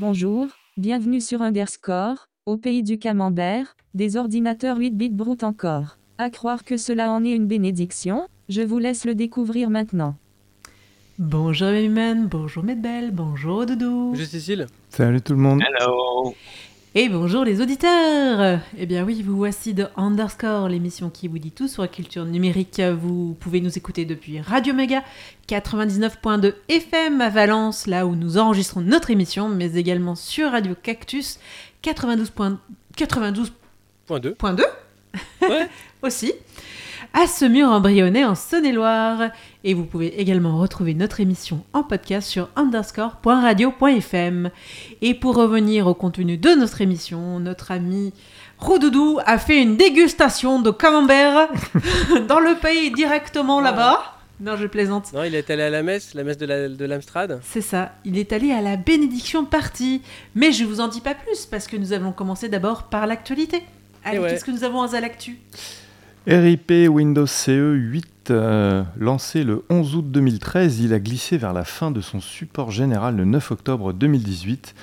Bonjour, bienvenue sur Underscore, au pays du camembert, des ordinateurs 8 bits brut encore. À croire que cela en est une bénédiction, je vous laisse le découvrir maintenant. Bonjour Human, bonjour Medbel, bonjour Doudou. Bonjour Cécile. Salut tout le monde. Hello Et bonjour les auditeurs Eh bien oui, vous voici de Underscore, l'émission qui vous dit tout sur la culture numérique. Vous pouvez nous écouter depuis Radio Mega 99.2 FM à Valence, là où nous enregistrons notre émission, mais également sur Radio Cactus 92.2 92.2 Point 2. Ouais. aussi, à Semur en Brionnais en Saône-et-Loire. Et vous pouvez également retrouver notre émission en podcast sur underscore.radio.fm. Et pour revenir au contenu de notre émission, notre ami Roudoudou a fait une dégustation de camembert dans le pays directement là-bas. Non, je plaisante. Non, il est allé à la messe, la messe de la- de l'Amstrad. C'est ça, il est allé à la bénédiction partie. Mais je vous en dis pas plus parce que nous allons commencer d'abord par l'actualité. Allez, ouais. qu'est-ce que nous avons à l'actu RIP Windows CE 8, euh, lancé le 11 août 2013, il a glissé vers la fin de son support général le 9 octobre 2018.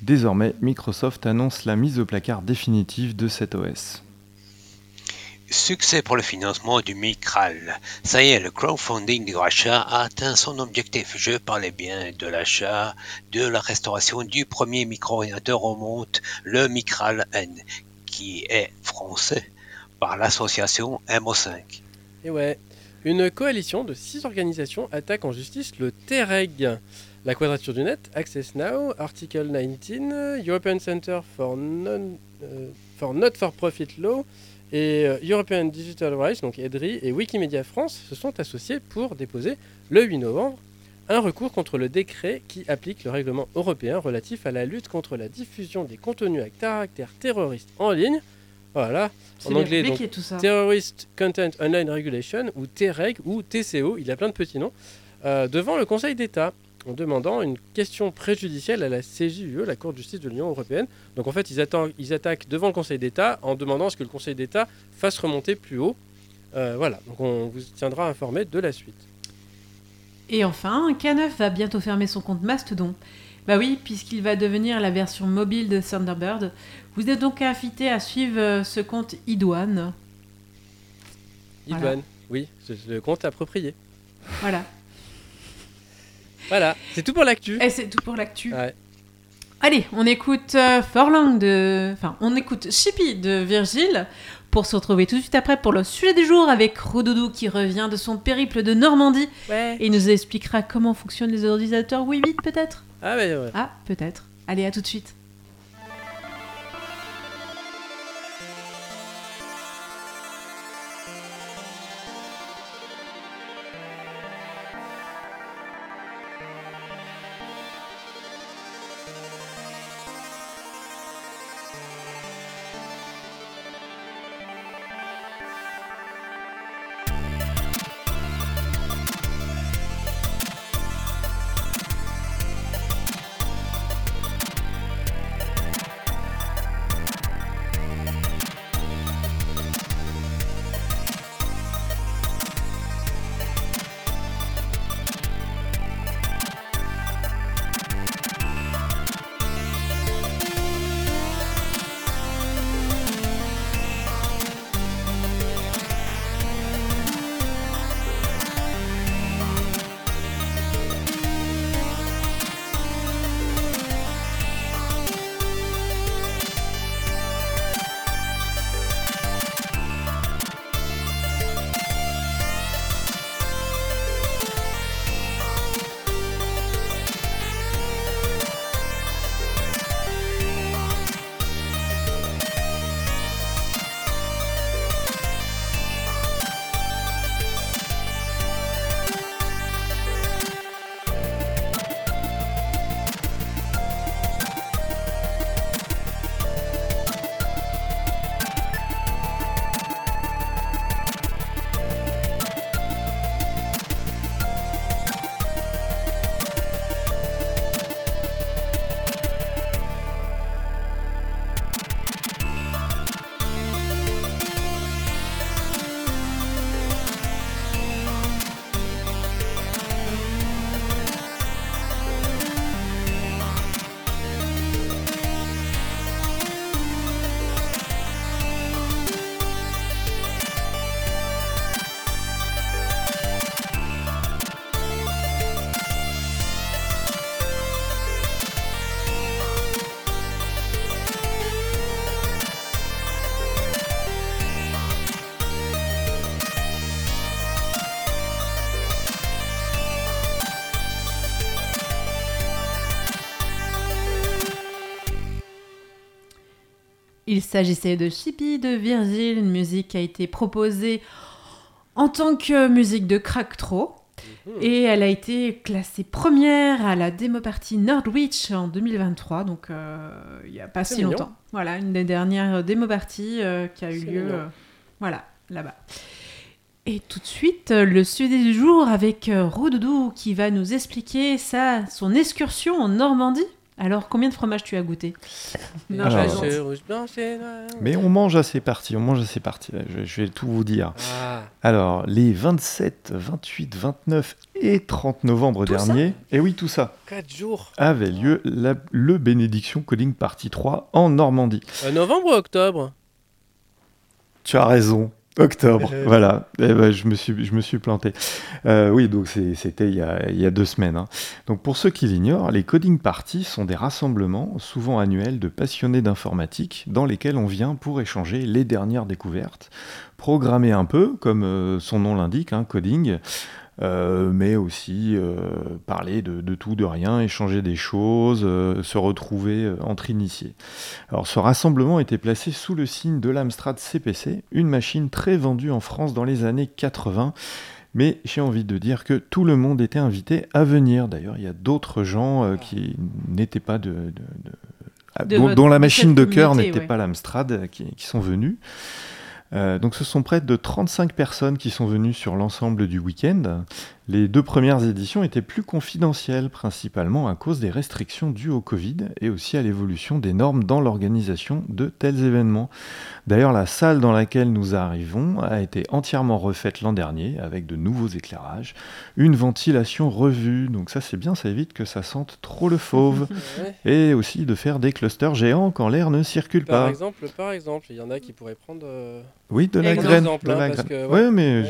Désormais, Microsoft annonce la mise au placard définitive de cet OS. Succès pour le financement du Micral. Ça y est, le crowdfunding du rachat a atteint son objectif. Je parlais bien de l'achat, de la restauration du premier micro-ordinateur au monde, le Micral N, qui est français par l'association MO5. Et ouais, une coalition de six organisations attaque en justice le TEREG, la Quadrature du Net, Access Now, Article 19, European Center for, non, euh, for Not for Profit Law et euh, European Digital Rights, donc EDRI, et Wikimedia France se sont associés pour déposer le 8 novembre un recours contre le décret qui applique le règlement européen relatif à la lutte contre la diffusion des contenus à caractère terroriste en ligne. Voilà, en anglais, donc compliqué, tout ça. Terrorist Content Online Regulation, ou TEREG, ou TCO, il a plein de petits noms, euh, devant le Conseil d'État, en demandant une question préjudicielle à la CJUE, la Cour de justice de l'Union européenne. Donc en fait, ils, atta- ils attaquent devant le Conseil d'État en demandant à ce que le Conseil d'État fasse remonter plus haut. Euh, voilà, donc on vous tiendra informé de la suite. Et enfin, K9 va bientôt fermer son compte Mastodon. Bah oui, puisqu'il va devenir la version mobile de Thunderbird. Vous êtes donc invité à suivre euh, ce compte iDouane. Voilà. Idouane, oui, c'est le compte approprié. Voilà. Voilà, c'est tout pour l'actu. Et c'est tout pour l'actu. Ouais. Allez, on écoute euh, de... Enfin, on écoute Chippy de Virgile pour se retrouver tout de suite après pour le sujet du jour avec Rodoudou qui revient de son périple de Normandie Ouais. et il nous expliquera comment fonctionnent les ordinateurs Wii 8 peut-être? Ah ouais, ouais. Ah, peut-être. Allez, à tout de suite. Il s'agissait de Chippy de Virgil, une musique qui a été proposée en tant que musique de Cracktro. Mhm. Et elle a été classée première à la démo party Nordwich en 2023, donc euh, il n'y a pas si mignon. longtemps. Voilà, une des dernières démo parties euh, qui a eu lieu. euh, voilà, là-bas. Et tout de suite, le sujet du jour avec Rodoudou qui va nous expliquer sa, son excursion en Normandie. Alors, combien de fromages tu as goûté Non, Alors. Mais on mange à ces parties, on mange parties. là. Je, je vais tout vous dire. Ah, Alors, les 27, 28, 29 et 30 novembre Tout dernier, et oui, tout ça, 4 jours. avait lieu la- le Bénédiction Coding Party 3 en Normandie. Euh, novembre ou octobre? Tu as raison. Octobre, voilà. Eh ben, je, me suis, je me suis planté. Euh, oui, donc c'était il, y a- il y a deux semaines. hein. Donc pour ceux qui l'ignorent, les coding parties sont des rassemblements, souvent annuels, de passionnés d'informatique, dans lesquels on vient pour échanger les dernières découvertes, programmer un peu, comme euh, son nom l'indique, hein, coding, euh, mais aussi euh, parler de, de tout, de rien, échanger des choses, euh, se retrouver entre initiés. Alors ce rassemblement était placé sous le signe de l'Amstrad CPC, une machine très vendue en France dans les années 80. Mais j'ai envie de dire que tout le monde était invité à venir. D'ailleurs, il y a d'autres gens euh, qui n'étaient pas de, de- de- De dont, la machine de cœur n'était ouais. pas l'Amstrad qui, qui sont venus. Euh, donc ce sont près de 35 personnes qui sont venues sur l'ensemble du week-end. Les deux premières éditions étaient plus confidentielles, principalement à cause des restrictions dues au Covid et aussi à l'évolution des normes dans l'organisation de tels événements. D'ailleurs, la salle dans laquelle nous arrivons a été entièrement refaite l'an dernier avec de nouveaux éclairages, une ventilation revue, donc ça c'est bien, ça évite que ça sente trop le fauve, Ouais. et aussi de faire des clusters géants quand l'air ne circule Par pas. exemple, par exemple, il y en a qui pourraient prendre. euh, Oui, de la Exemple, graine. de hein, la parce graine. que, ouais, ouais, mais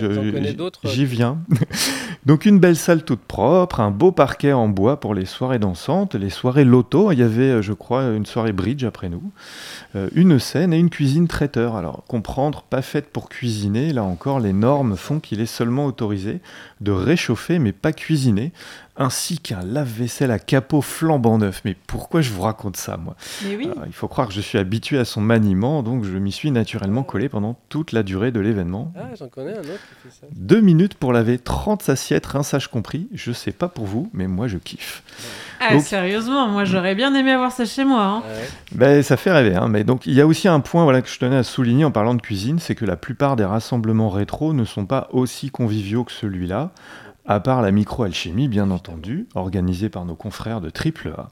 j'y viens. Donc une belle salle toute propre, un beau parquet en bois pour les soirées dansantes, les soirées loto. Il y avait, euh, je crois, une soirée bridge après nous, euh, une scène et une cuisine traiteur. Alors comprendre, pas faite pour cuisiner. Là encore, les normes font qu'il est seulement autorisé de réchauffer, mais pas cuisiner. Ainsi qu'un lave-vaisselle à capot flambant neuf. Mais pourquoi je vous raconte ça, moi? Mais oui, alors, il faut croire que je suis habitué à son maniement, donc je m'y suis naturellement collé pendant toute la durée de l'événement. Ah, j'en connais un autre qui fait ça. Deux minutes pour laver 30 assiettes, rinçage compris. Je sais pas pour vous, mais moi je kiffe. ah, donc- sérieusement, moi j'aurais bien aimé avoir ça chez moi. hein. Ouais. Ben, ça fait rêver. Hein. Mais donc, il y a aussi un point voilà, que je tenais à souligner en parlant de cuisine, c'est que la plupart des rassemblements rétro ne sont pas aussi conviviaux que celui-là. À part la micro-alchimie, bien entendu, organisée par nos confrères de AAA.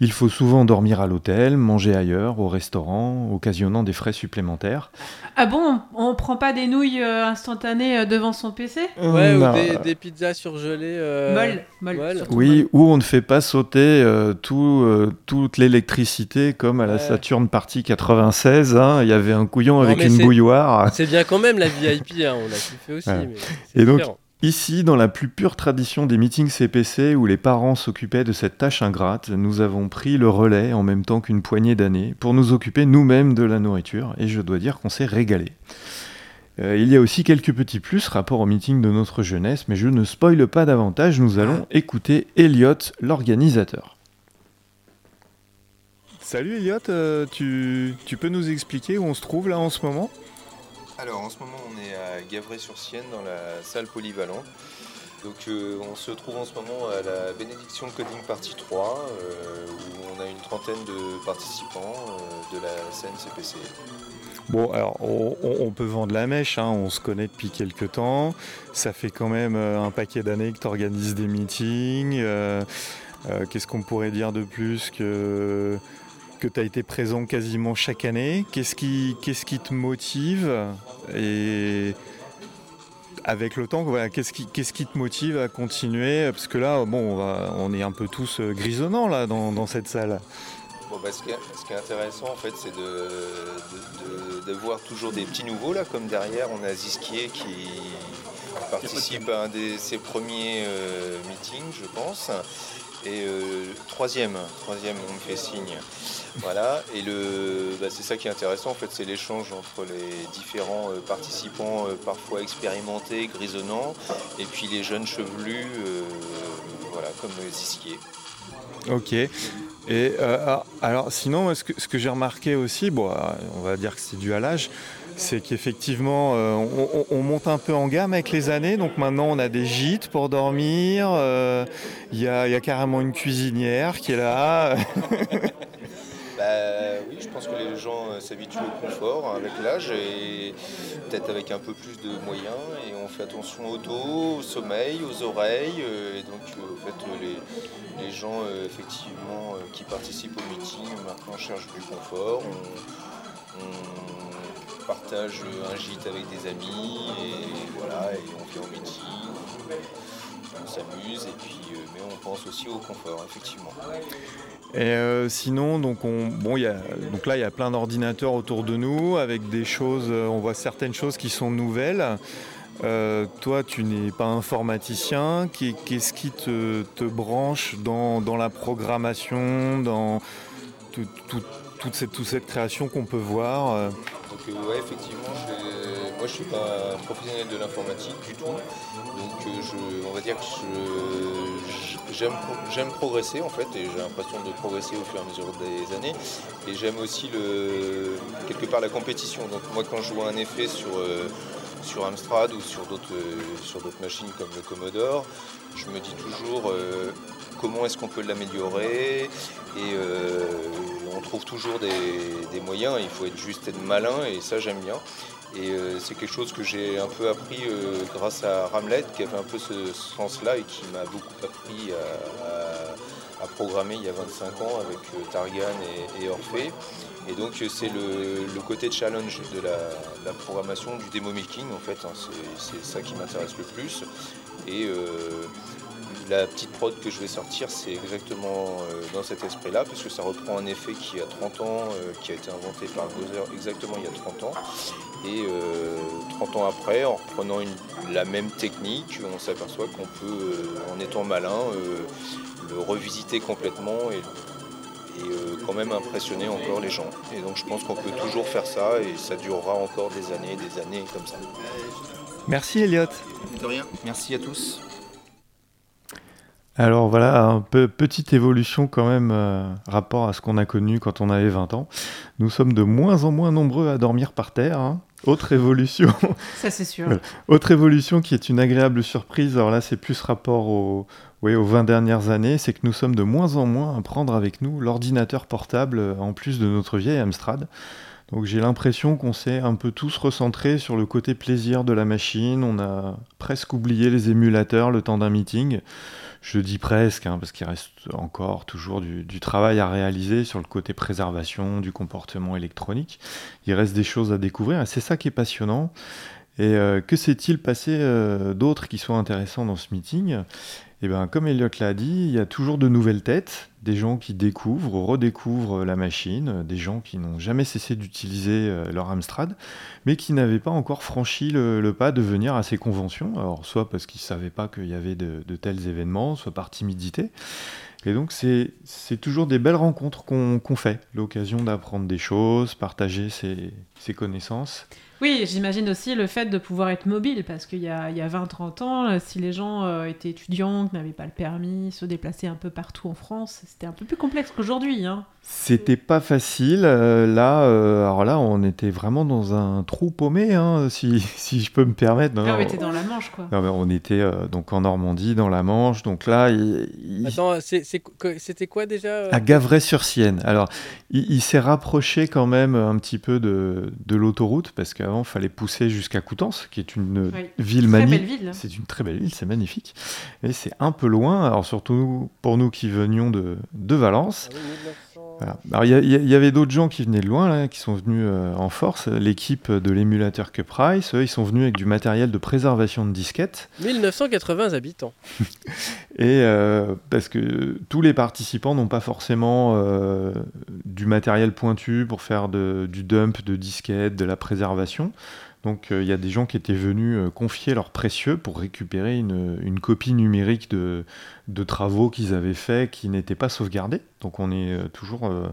Il faut souvent dormir à l'hôtel, manger ailleurs, au restaurant, occasionnant des frais supplémentaires. Ah bon, on, on prend pas des nouilles euh, instantanées euh, devant son PC Ouais, Non. ou des, des pizzas surgelées. euh, Molle, molle, Oui, molle. où on ne fait pas sauter euh, tout, euh, toute l'électricité comme à la Ouais. Saturn Party 96. hein. Il y avait un couillon Non, avec une bouilloire. C'est bien quand même la VIP, hein, on a kiffé aussi. Ouais. mais c'est Et donc. Ici, dans la plus pure tradition des meetings CPC où les parents s'occupaient de cette tâche ingrate, nous avons pris le relais en même temps qu'une poignée d'années pour nous occuper nous-mêmes de la nourriture et je dois dire qu'on s'est régalé. Euh, il y a aussi quelques petits plus rapport au meeting de notre jeunesse, mais je ne spoile pas davantage, nous allons écouter Elliot, l'organisateur. Salut Elliot, euh, tu, tu peux nous expliquer où on se trouve là en ce moment? Alors en ce moment on est à Gavray-sur-Sienne dans la salle polyvalente. Donc euh, on se trouve en ce moment à la bénédiction Coding Party 3 euh, où on a une trentaine de participants euh, de la scène CPC. Bon, alors on, on- peut vendre la mèche, hein, on se connaît depuis quelques temps. Ça fait quand même un paquet d'années que tu organises des meetings. Qu'est-ce qu'on pourrait dire de plus que, que tu as été présent quasiment chaque année Qu'est-ce qui, qu'est-ce qui te motive Et avec le temps, qu'est-ce qui, qu'est-ce qui te motive à continuer? Parce que là, bon, on, est un peu tous euh, grisonnants là, dans, cette salle. Bon, bah, ce, qui est, ce qui est intéressant en fait c'est de voir toujours des petits nouveaux là comme derrière on a Ziskier qui participe à un de ses premiers euh, meetings je pense. Et euh, troisième, troisième, on me fait signe. Voilà, et bah, c'est ça qui est intéressant en fait, c'est l'échange entre les différents euh, participants, euh, parfois expérimentés, grisonnants, et puis les jeunes chevelus, voilà, comme Ziskier. Ok. Et ah, alors sinon, ce que, que j'ai remarqué aussi, bon, on va dire que c'est dû à l'âge, c'est qu'effectivement, on, monte un peu en gamme avec les années. Donc maintenant, on a des gîtes pour dormir. Il y, a, carrément une cuisinière qui est là. Bah, oui, je pense que les gens euh, s'habituent au confort avec l'âge et peut-être avec un peu plus de moyens. Et on fait attention au dos, au sommeil, aux oreilles. Euh, et donc, euh, en fait, les, gens effectivement qui participent au meeting maintenant cherchent du confort. On, partage un gîte avec des amis et voilà, et on fait un meeting on s'amuse et puis mais on pense aussi au confort effectivement. Et euh, sinon, donc, on, bon, donc là, il y a plein d'ordinateurs autour de nous avec des choses, euh, on voit certaines choses qui sont nouvelles. Euh, toi, tu n'es pas informaticien. Qu'est-ce qui te, branche dans, la programmation, dans toute, cette, toute cette création qu'on peut voir donc euh, ouais, effectivement, moi je suis pas professionnel de l'informatique du tout. Donc euh, on va dire que j'aime progresser en fait et j'ai l'impression de progresser au fur et à mesure des années. Et j'aime aussi le, quelque part la compétition. Donc moi quand je vois un effet sur, euh, sur Amstrad ou sur d'autres sur d'autres machines comme le Commodore, je me dis toujours comment est-ce qu'on peut l'améliorer et on trouve toujours des, moyens, il faut être juste être malin et ça j'aime bien. Et euh, c'est quelque chose que j'ai un peu appris euh, grâce à Ramlet qui avait un peu ce sens-là et qui m'a beaucoup appris à, programmer il y a 25 ans avec euh, Targan et, Orphée. Et donc c'est le, côté challenge de la, programmation, du demo making en fait, hein. c'est ça qui m'intéresse le plus. Et la petite prod que je vais sortir, c'est exactement euh, dans cet esprit-là, parce que ça reprend un effet qui a 30 ans, euh, qui a été inventé par Gozer exactement il y a 30 ans. Et 30 euh, ans après, en reprenant la même technique, on s'aperçoit qu'on peut, en étant malin, le revisiter complètement et, quand même impressionner encore les gens. Et donc je pense qu'on peut toujours faire ça et ça durera encore des années et des années comme ça. Merci Elliot. De rien. Merci à tous. Alors voilà, un peu petite évolution quand même euh, rapport à ce qu'on a connu quand on avait 20 ans. Nous sommes de moins en moins nombreux à dormir par terre. Hein. Autre évolution. Ça c'est sûr. Autre évolution qui est une agréable surprise. Alors là, c'est plus rapport aux, oui, aux 20 dernières années, c'est que nous sommes de moins en moins à prendre avec nous l'ordinateur portable euh, en plus de notre vieille Amstrad. Donc j'ai l'impression qu'on s'est un peu tous recentrés sur le côté plaisir de la machine. On a presque oublié les émulateurs le temps d'un meeting. Je dis presque, hein, parce qu'il reste encore toujours du, travail à réaliser sur le côté préservation du comportement électronique. Il reste des choses à découvrir c'est ça qui est passionnant. Et euh, que s'est-il passé euh, d'autres qui sont intéressants dans ce meeting? et eh bien, comme Elliot l'a dit, il y a toujours de nouvelles têtes, des gens qui découvrent, redécouvrent la machine, des gens qui n'ont jamais cessé d'utiliser euh, leur Amstrad, mais qui n'avaient pas encore franchi le, pas de venir à ces conventions. Alors, soit parce qu'ils ne savaient pas qu'il y avait de, tels événements, soit par timidité. Et donc, c'est toujours des belles rencontres qu'on fait, l'occasion d'apprendre des choses, partager ses connaissances. Oui, j'imagine aussi le fait de pouvoir être mobile, parce qu'il y a, 20-30 ans, euh, si les gens euh, étaient étudiants, n'avaient pas le permis, se déplacer un peu partout en France, c'était un peu plus complexe qu'aujourd'hui. Hein. C'était pas facile. Euh, là, alors là, on était vraiment dans un trou paumé, hein, si, si, je peux me permettre. Non, on était dans la Manche, quoi. on était donc en Normandie, dans la Manche. Donc là, Attends, c'était quoi déjà À Gavray-sur-Sienne. Alors, il, s'est rapproché quand même un petit peu de, de l'autoroute, parce que il fallait pousser jusqu'à Coutances, qui est une ville magnifique. C'est une très belle ville, c'est magnifique. Et c'est un peu loin, alors surtout pour nous qui venions de, de Valence. Ah il y, avait d'autres gens qui venaient de loin, là, qui sont venus euh, en force. L'équipe de l'émulateur Cuprice, eux, ils sont venus avec du matériel de préservation de disquettes. 1980 habitants. Et euh, parce que tous les participants n'ont pas forcément euh, du matériel pointu pour faire du dump de disquettes, de la préservation. Donc il y a des gens qui étaient venus confier leurs précieux pour récupérer une copie numérique de, de travaux qu'ils avaient faits qui n'étaient pas sauvegardés. Donc on est euh, toujours euh,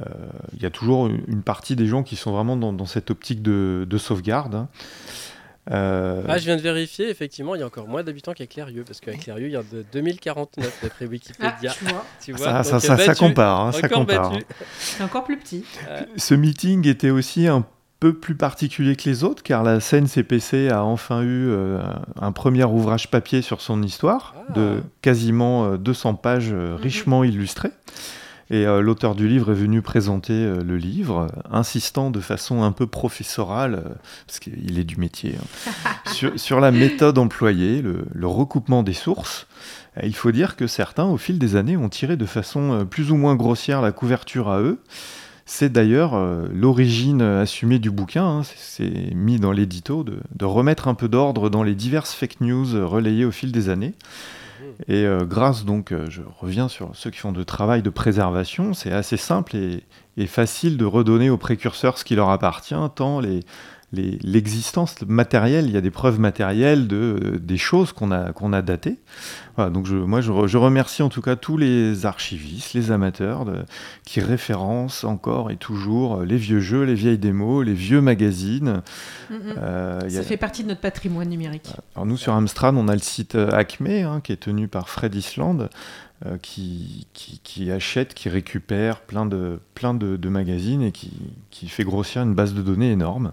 euh, il y a toujours une partie des gens qui sont vraiment dans, cette optique de, sauvegarde. Hein. Euh, Ah, je viens de vérifier, effectivement, il y a encore moins d'habitants qu'à Clérieux, parce qu'à Clérieux, il y a de 2049 d'après Ah, Wikipédia. tu vois, tu vois, ça, donc, ça, ça, ça battu, compare. hein, ça compare. c'est encore plus petit. Ce meeting était aussi un peu plus particulier que les autres, car la CNCPC a enfin eu euh, un premier ouvrage papier sur son histoire, Ah. de quasiment euh, 200 pages euh, richement illustrées. Et euh, l'auteur du livre est venu présenter euh, le livre, euh, insistant de façon un peu professorale, euh, parce qu'il est du métier, hein, sur, sur la méthode employée, le, le recoupement des sources. Euh, Il faut dire que certains, au fil des années, ont tiré de façon euh, plus ou moins grossière la couverture à eux. C'est d'ailleurs euh, l'origine assumée du bouquin, hein, c'est mis dans l'édito, de, de remettre un peu d'ordre dans les diverses fake news relayées au fil des années. Et euh, grâce donc, euh, je reviens sur ceux qui font de travail de préservation, c'est assez simple et, et facile de redonner aux précurseurs ce qui leur appartient, tant les- l'existence matérielle, il y a des preuves matérielles de, euh, des choses qu'on a, qu'on a datées. Voilà, donc je, moi je, re- je remercie en tout cas tous les archivistes, les amateurs de- qui référencent encore et toujours euh, les vieux jeux, les vieilles démos, les vieux magazines. Mm. Euh, y Ça a- fait partie de notre patrimoine numérique. alors nous, sur Amstrad, on a le site euh, Acme, hein, qui est tenu par Fred Island, euh, qui, qui, qui achète, qui récupère plein de, plein de, de magazines et qui, qui fait grossir une base de données énorme.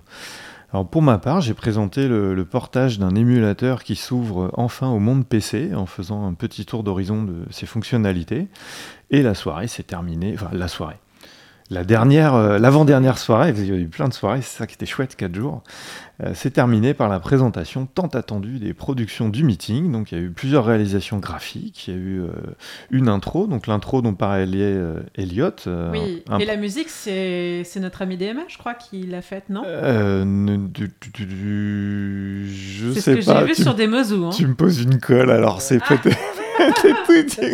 Alors pour ma part, j'ai présenté le, portage d'un émulateur qui s'ouvre enfin au monde PC en faisant un petit tour d'horizon de ses fonctionnalités. Et la soirée s'est terminée, enfin la soirée. La dernière, euh, l'avant-dernière soirée, il y a eu plein de soirées, c'est ça qui était chouette, 4 jours. Euh, c'est terminé par la présentation tant attendue des productions du meeting. Donc il y a eu plusieurs réalisations graphiques, il y a eu euh, une intro, donc l'intro dont parlait Elliot. Oui, un- et la musique, c'est notre ami DMA, je crois, qui l'a faite, non? Euh, ne- du- du- du- je C'est ce sais que pas. j'ai vu tu, sur des Mozou. Hein. tu me poses une colle, alors c'est Ah. peut-être.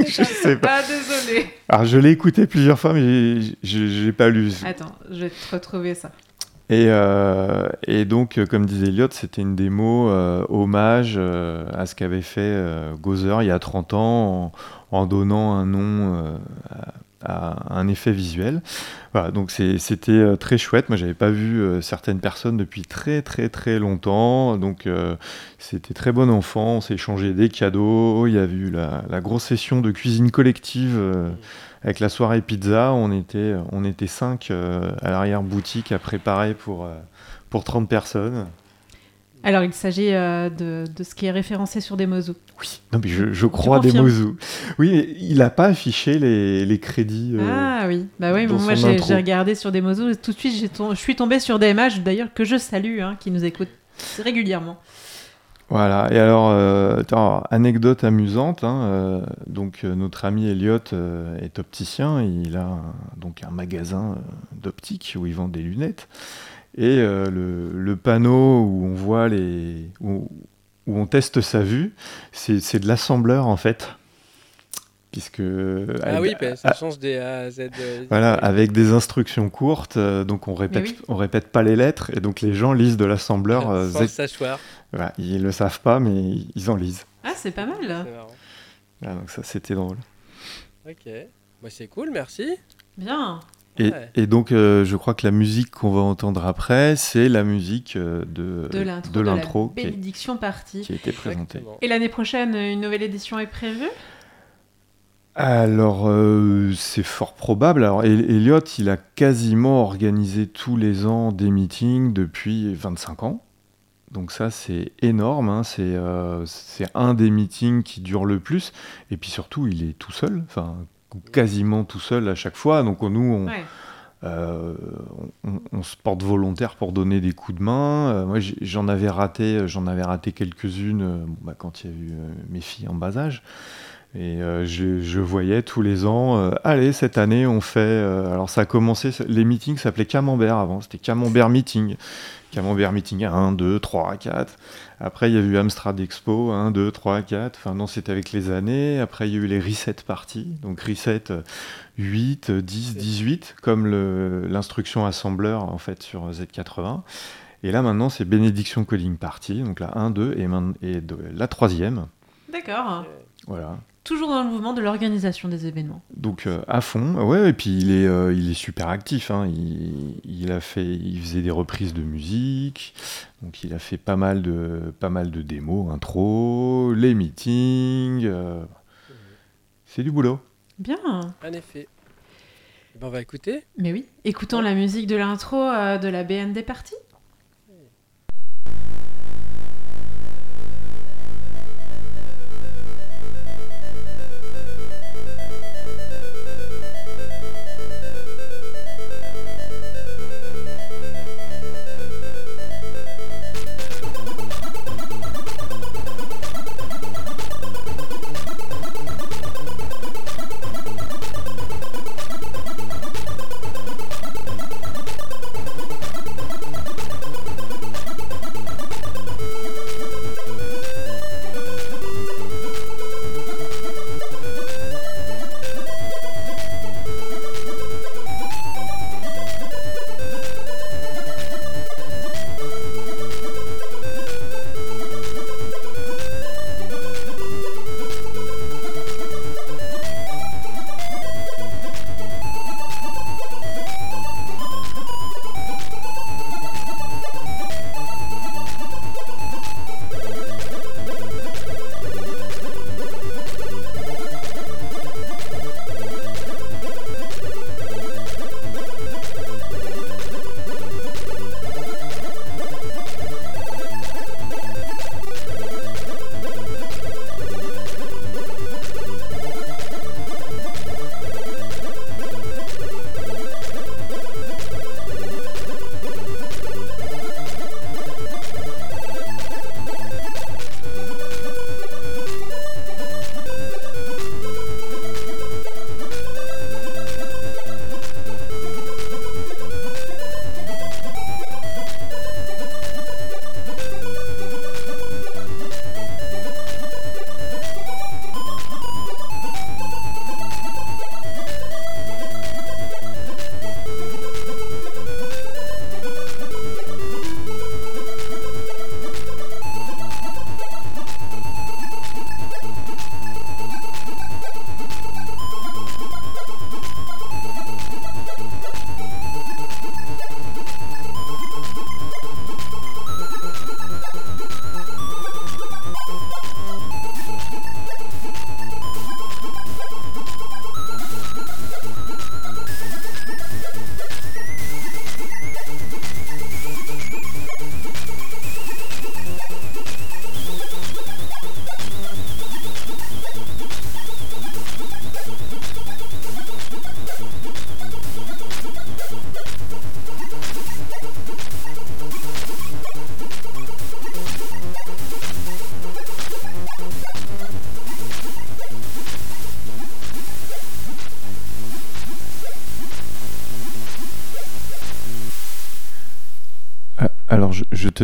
je sais pas. Ah, désolé. Alors je l'ai écouté plusieurs fois, mais j'ai j'ai pas lu. Attends, je vais te retrouver ça. Et, euh, et donc, euh, comme disait Elliot, c'était une démo euh, hommage euh, à ce qu'avait fait Gozer il y a 30 ans en, en donnant un nom à, un effet visuel. Donc c'était euh, très chouette. Moi, j'avais pas vu euh, certaines personnes depuis très très très longtemps. Donc, euh, c'était très bon enfant. On s'est échangé des cadeaux. Il y a eu la, grosse session de cuisine collective. avec la soirée pizza, on était, on était cinq à l'arrière-boutique à préparer pour, pour 30 personnes. Alors, il s'agit euh, de, de ce qui est référencé sur des Mozou. Oui, non, mais je, je crois des confirmes Mozu. Oui, mais il n'a pas affiché les, les crédits. euh, Ah oui, bah oui, moi j'ai regardé sur des Mozou et tout de suite je suis tombée sur DMH d'ailleurs que je salue, hein, qui nous écoute régulièrement. Voilà, et alors, euh, anecdote amusante, hein, donc notre ami Elliot est opticien, il a un- donc un magasin d'optique où il vend des lunettes, et euh, le, le panneau où on voit les... où, où on teste sa vue, c'est c'est de l'assembleur en fait, puisque... Ah oui, bah, ça change des A à Z. euh, voilà, avec des instructions courtes, euh, donc on répète, oui. on répète pas les lettres, et donc les gens lisent de l'assembleur, euh, sans le sachoir. voilà, ils le savent pas, mais ils en lisent. Ah, c'est pas mal. Ah, donc ça, c'était drôle. Ok. Bah, c'est cool, merci. Bien. Et, Ouais. et donc, euh, je crois que la musique qu'on va entendre après, c'est la musique euh, de, De l'intro, de de, la l'intro qui, bénédiction partie. qui a été présentée. Exactement. Et l'année prochaine, une nouvelle édition est prévue? Alors, euh, c'est fort probable. Alors, El- Elliot, il a quasiment organisé tous les ans des meetings depuis 25 ans. Donc ça, c'est énorme. hein. C'est euh, c'est un des meetings qui dure le plus. Et puis surtout, il est tout seul. Enfin, quasiment tout seul à chaque fois. Donc nous, on, Ouais. Euh, on, on se porte volontaire pour donner des coups de main. Euh, moi, j'en avais raté, j'en avais raté quelques-unes euh, bah, quand il y a eu euh, mes filles en bas âge. Et euh, je, je voyais tous les ans, euh, allez, cette année, on fait. euh, alors, ça a commencé, les meetings s'appelaient Camembert avant, c'était Camembert Meeting. Camembert Meeting 1, 2, 3, 4. Après, il y a eu Amstrad Expo 1, 2, 3, 4. Enfin, non, c'était avec les années. Après, il y a eu les reset parties. Donc, reset euh, 8, euh, 10, 18, comme l'instruction assembleur en fait sur Z80. Et là, maintenant, c'est bénédiction coding party. Donc là, 1, 2 et, et de- la troisième. D'accord. Voilà. Toujours dans le mouvement de l'organisation des événements. Donc euh, à fond, ouais, et puis il est, euh, il est super actif. hein. Il, il a fait, il faisait des reprises de musique, donc il a fait pas mal de, pas mal de démos, intro, les meetings. euh, c'est du boulot. Bien. En effet. Ben, on va écouter. Mais oui. Écoutons la musique de l'intro euh, de la BND partie.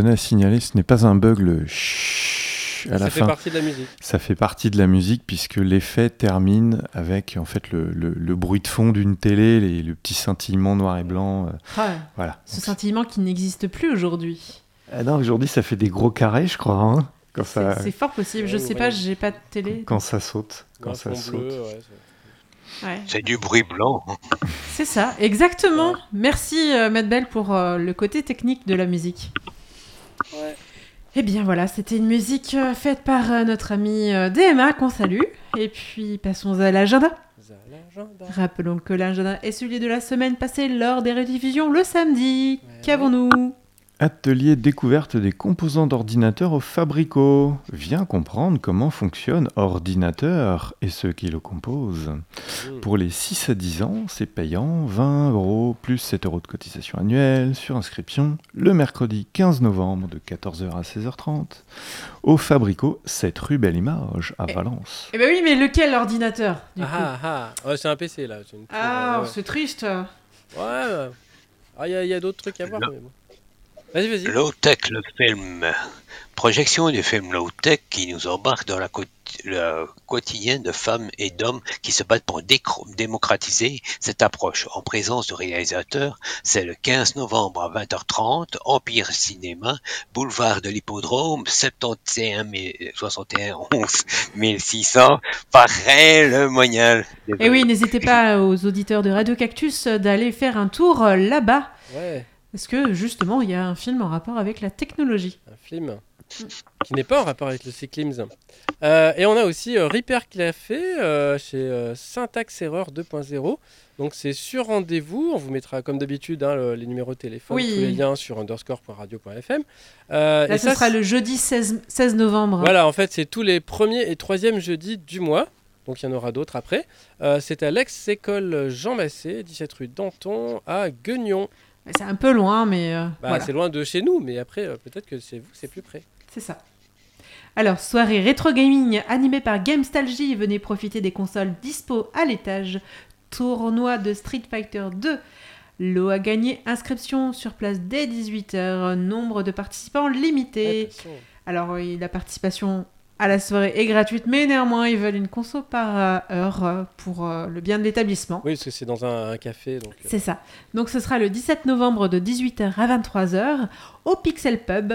Tenais à signaler, ce n'est pas un bug le chut à ça la fait fin. partie de la musique. Ça fait partie de la musique puisque l'effet termine avec en fait le, le- le bruit de fond d'une télé, les- le petit scintillement noir et blanc. euh, Ah, voilà. ce scintillement qui n'existe plus aujourd'hui. Ah non, aujourd'hui ça fait des gros carrés, je crois, hein, quand C'est ça, c'est fort possible. Je Ouais, sais ouais. pas, j'ai pas de télé. quand ça saute, quand ça saute. bleu, ouais, c'est- Ouais. C'est du bruit blanc. C'est ça, exactement. Merci euh, Matt Bell pour euh, le côté technique de la musique. Ouais. Eh bien voilà, c'était une musique euh, faite par euh, notre ami euh, DMA qu'on salue. Et puis passons à l'agenda. Rappelons que l'agenda est celui de la semaine passée lors des rediffusions le samedi. Qu'avons-nous? Atelier découverte des composants d'ordinateur au Fabrico. Viens comprendre comment fonctionne ordinateur et ceux qui le composent. Mmh. Pour les 6 à 10 ans, c'est payant, 20 euros plus 7 euros de cotisation annuelle sur inscription le mercredi 15 novembre de 14h à 16h30 au Fabrico, 7 rue Belle Image à Eh. Valence. Eh ben oui, mais lequel ordinateur du coup Ah ah, ah. Ouais, c'est un PC là. une- Ah, ouais, c'est triste. ouais. Ah, il y a, d'autres trucs à voir. Là. mais bon. Vas-y, vas-y. Low Tech, le film. Projection du film Low Tech qui nous embarque dans la co- le quotidien de femmes et d'hommes qui se battent pour démocratiser cette approche. En présence du réalisateur, c'est le 15 novembre à 20h30, Empire Cinéma, boulevard de l'Hippodrome, 71 71 1600, Paris, le Monial. Et oui, n'hésitez pas aux auditeurs de Radio Cactus d'aller faire un tour euh, là-bas. Ouais, Parce que justement, il y a un film en rapport avec la technologie? un film qui n'est pas en rapport avec le cyclisme. Euh, et on a aussi euh, Repair qui l'a fait euh, chez euh, Syntax Erreur 2.0. Donc c'est sur rendez-vous. On vous mettra comme d'habitude hein, le- les numéros de téléphone, Oui. tous les liens sur underscore.radio.fm. Là, et ce ça, sera le jeudi 16, 16 novembre. Voilà, en fait, c'est tous les premiers et troisièmes jeudis du mois. Donc il y en aura d'autres après. C'est à l'ex-école Jean Massé, 17 rue Danton, à Guignon. C'est un peu loin, mais euh, Bah, voilà, C'est loin de chez nous, mais après, euh, peut-être que c'est vous, c'est plus près. c'est ça. Alors, soirée rétro gaming animée par Gamestalgie. Venez profiter des consoles dispo à l'étage. Tournoi de Street Fighter 2. Lot à gagner. Inscription sur place dès 18h. Nombre de participants limité. Attention. Alors oui, la participation à la soirée est gratuite, mais néanmoins ils veulent une conso par euh, heure euh, pour euh, le bien de l'établissement. Oui, parce que c'est dans un, un café. Euh, C'est ça. Donc ce sera le 17 novembre de 18h à 23h au Pixel Pub,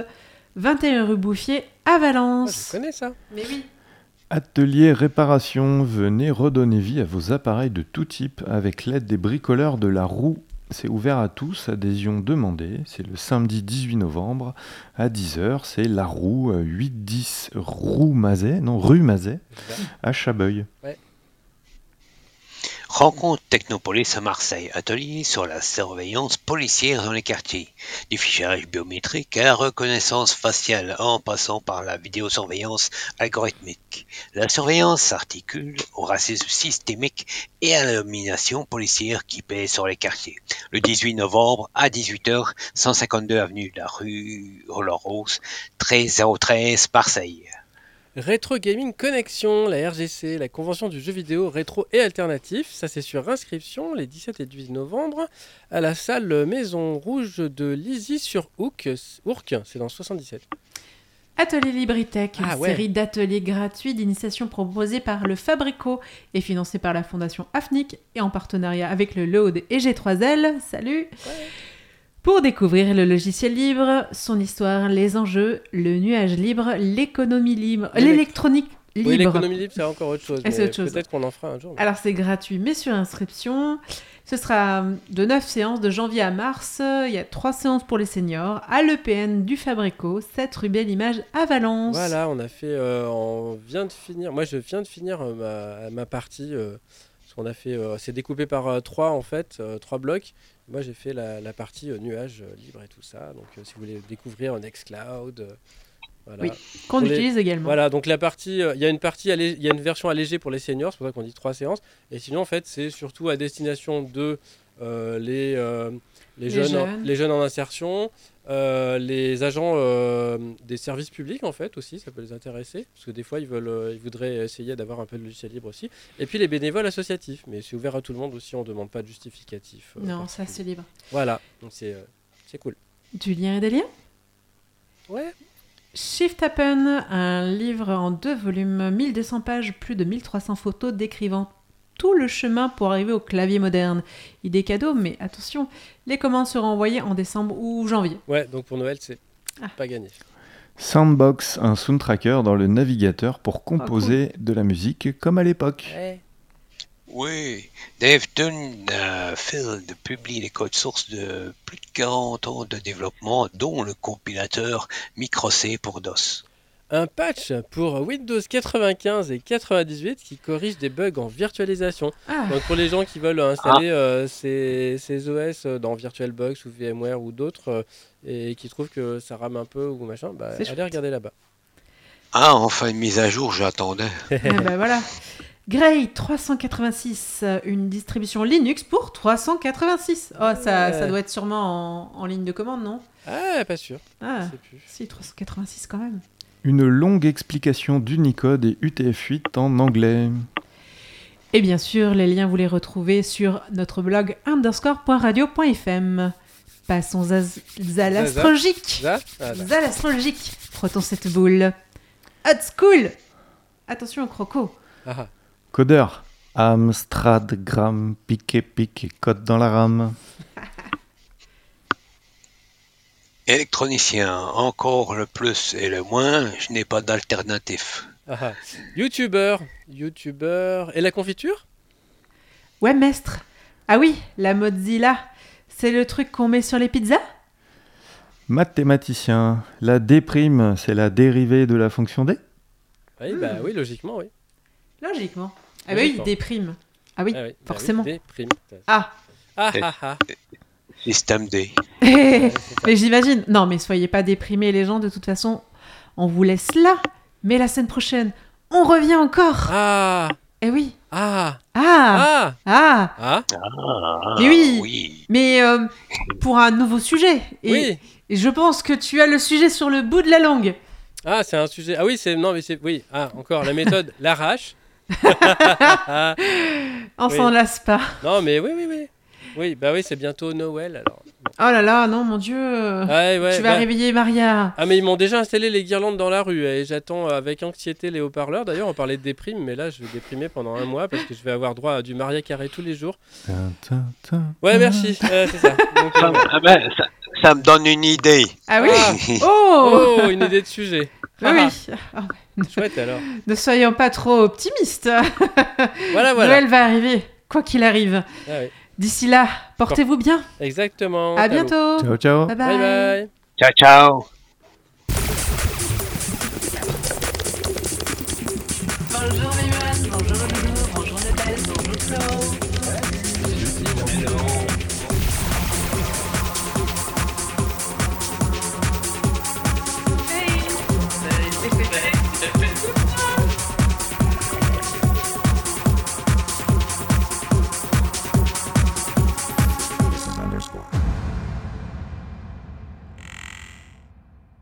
21 rue Bouffier à ah, Valence. je connais ça. mais oui. Atelier réparation, venez redonner vie à vos appareils de tout type avec l'aide des bricoleurs de la roue. C'est ouvert à tous, adhésion demandée. C'est le samedi 18 novembre à 10h. C'est la roue euh, 810 rue Mazet, non, rue Mazet à Chabeuil. Rencontre Technopolis à Marseille, atelier sur la surveillance policière dans les quartiers, du fichage biométrique à la reconnaissance faciale en passant par la vidéosurveillance algorithmique. La surveillance s'articule au racisme systémique et à la policière qui pèse sur les quartiers. Le 18 novembre à 18h, 152 avenue de la rue Roland-Rose, 13013 Marseille. Rétro Gaming Connexion, la RGC, la convention du jeu vidéo rétro et alternatif. Ça, c'est sur inscription les 17 et 18 novembre à la salle Maison Rouge de Lizy sur. Ourcq, c'est dans 77. Atelier Libritech, une Ah ouais. série d'ateliers gratuits d'initiation proposés par le Fabrico et financés par la fondation AFNIC et en partenariat avec le Load et G3L. Salut Pour découvrir le logiciel libre, son histoire, les enjeux, le nuage libre, l'économie libre, L'élect- l'électronique libre. Oui, l'économie libre, c'est encore autre chose. Peut-être qu'on en fera un jour. mais- Alors c'est gratuit, mais sur inscription. Ce sera de 9 séances de janvier à mars. Il y a 3 séances pour les seniors à l'EPN du Fabrico, 7 rue Belle Image à Valence. Voilà, on a fait, euh, on vient de finir. Moi, je viens de finir euh, ma, ma partie. euh, parce qu'on a fait, euh, c'est découpé par euh, trois en fait, euh, trois blocs. Moi, j'ai fait la, la partie euh, nuage euh, libre et tout ça. Donc, euh, si vous voulez découvrir Nextcloud, euh, voilà. Oui. Qu'on les- utilise également. Voilà, donc la partie, euh, il y a une partie, allé- il y a une version allégée pour les seniors, c'est pour ça qu'on dit trois séances. Et sinon, en fait, c'est surtout à destination de euh, les, euh, les, Les jeunes, en- jeunes. les jeunes en insertion, euh, les agents euh, des services publics, en fait, aussi, ça peut les intéresser. Parce que des fois, ils, veulent, euh, ils voudraient essayer d'avoir un peu de logiciel libre aussi. Et puis les bénévoles associatifs, mais c'est ouvert à tout le monde aussi, on ne demande pas de justificatif. non, ça c'est libre. Voilà, donc c'est c'est cool. Du lien et des liens? Ouais, Shift Happen, un livre en deux volumes, 1200 pages, plus de 1300 photos décrivant tout le chemin pour arriver au clavier moderne. Idée cadeau, mais attention, les commandes seront envoyées en décembre ou janvier. ouais, donc pour Noël, c'est Ah. pas gagné. Soundbox, un soundtracker dans le navigateur pour composer de la musique comme à l'époque. Oui, Dave Dunfield publie les codes sources de plus de 40 ans de développement, dont le compilateur Micro-C pour DOS. Un patch pour Windows 95 et 98 qui corrige des bugs en virtualisation. Ah, Donc pour les gens qui veulent installer euh, ces, ces OS dans VirtualBox ou VMware ou d'autres euh, et qui trouvent que ça rame un peu ou machin, bah, allez chouette. regarder là-bas. Ah, enfin une mise à jour, j'attendais. ah bah voilà. Grey 386, euh, une distribution Linux pour 386. Oh, ça, Ouais. ça doit être sûrement en, en ligne de commande, non? Ah, pas sûr. Ah, je sais plus. si, 386 quand même. Une longue explication d'Unicode et UTF-8 en anglais. Et bien sûr, les liens vous les retrouvez sur notre blog underscore.radio.fm. Passons à, à l'astrologique. À l'astrologique. Frottons cette boule. Hot school. Attention au croco. Ah, ah. Codeur. Amstrad, gramme, piqué, piqué, code dans la rame. Électronicien, encore le plus et le moins, je n'ai pas d'alternatif. Ah, ah. Youtubeur. Youtubeur. Et la confiture? Ouais, mestre. Ah oui, la Mozilla. C'est le truc qu'on met sur les pizzas? Mathématicien. La déprime, c'est la dérivée de la fonction D? Oui, bah oui, logiquement, oui. Logiquement. Ah bah oui, déprime. Ah oui, Ah oui, bah forcément. oui, des primes. Ah, Ah, ah, ah. Système D. mais j'imagine. Non, mais soyez pas déprimés, les gens. De toute façon, on vous laisse là. Mais la semaine prochaine, on revient encore. Ah, Eh oui. ah, Ah, ah, ah. ah, Ah, Mais oui. oui. Mais euh, pour un nouveau sujet. Et, oui. et je pense que tu as le sujet sur le bout de la langue. Ah, c'est un sujet. Ah oui, c'est non, mais c'est oui. Ah, encore la méthode l'arrache. On Oui. s'en lasse pas. non, mais oui, oui, oui. Oui, bah oui, c'est bientôt Noël alors. Oh là là, non, mon Dieu. Ouais, ouais. tu vas bah- réveiller Maria. Ah, mais ils m'ont déjà installé les guirlandes dans la rue et j'attends avec anxiété les haut-parleurs. D'ailleurs, on parlait de déprime, mais là, je vais déprimer pendant un mois parce que je vais avoir droit à du Maria Carré tous les jours. Ouais, merci. Euh, c'est ça. Donc, euh, Ah, ouais. ah ben, ça, ça me donne une idée. Ah oui Ah. Oh, Oh, une idée de sujet. Oui, oui. Ah, Chouette alors. Ne soyons pas trop optimistes. Voilà, voilà. Noël va arriver, quoi qu'il arrive. Ah oui. D'ici là, portez-vous bien. Exactement. À bientôt. Ciao, ciao. Bye Bye bye. Ciao, ciao. Bonjour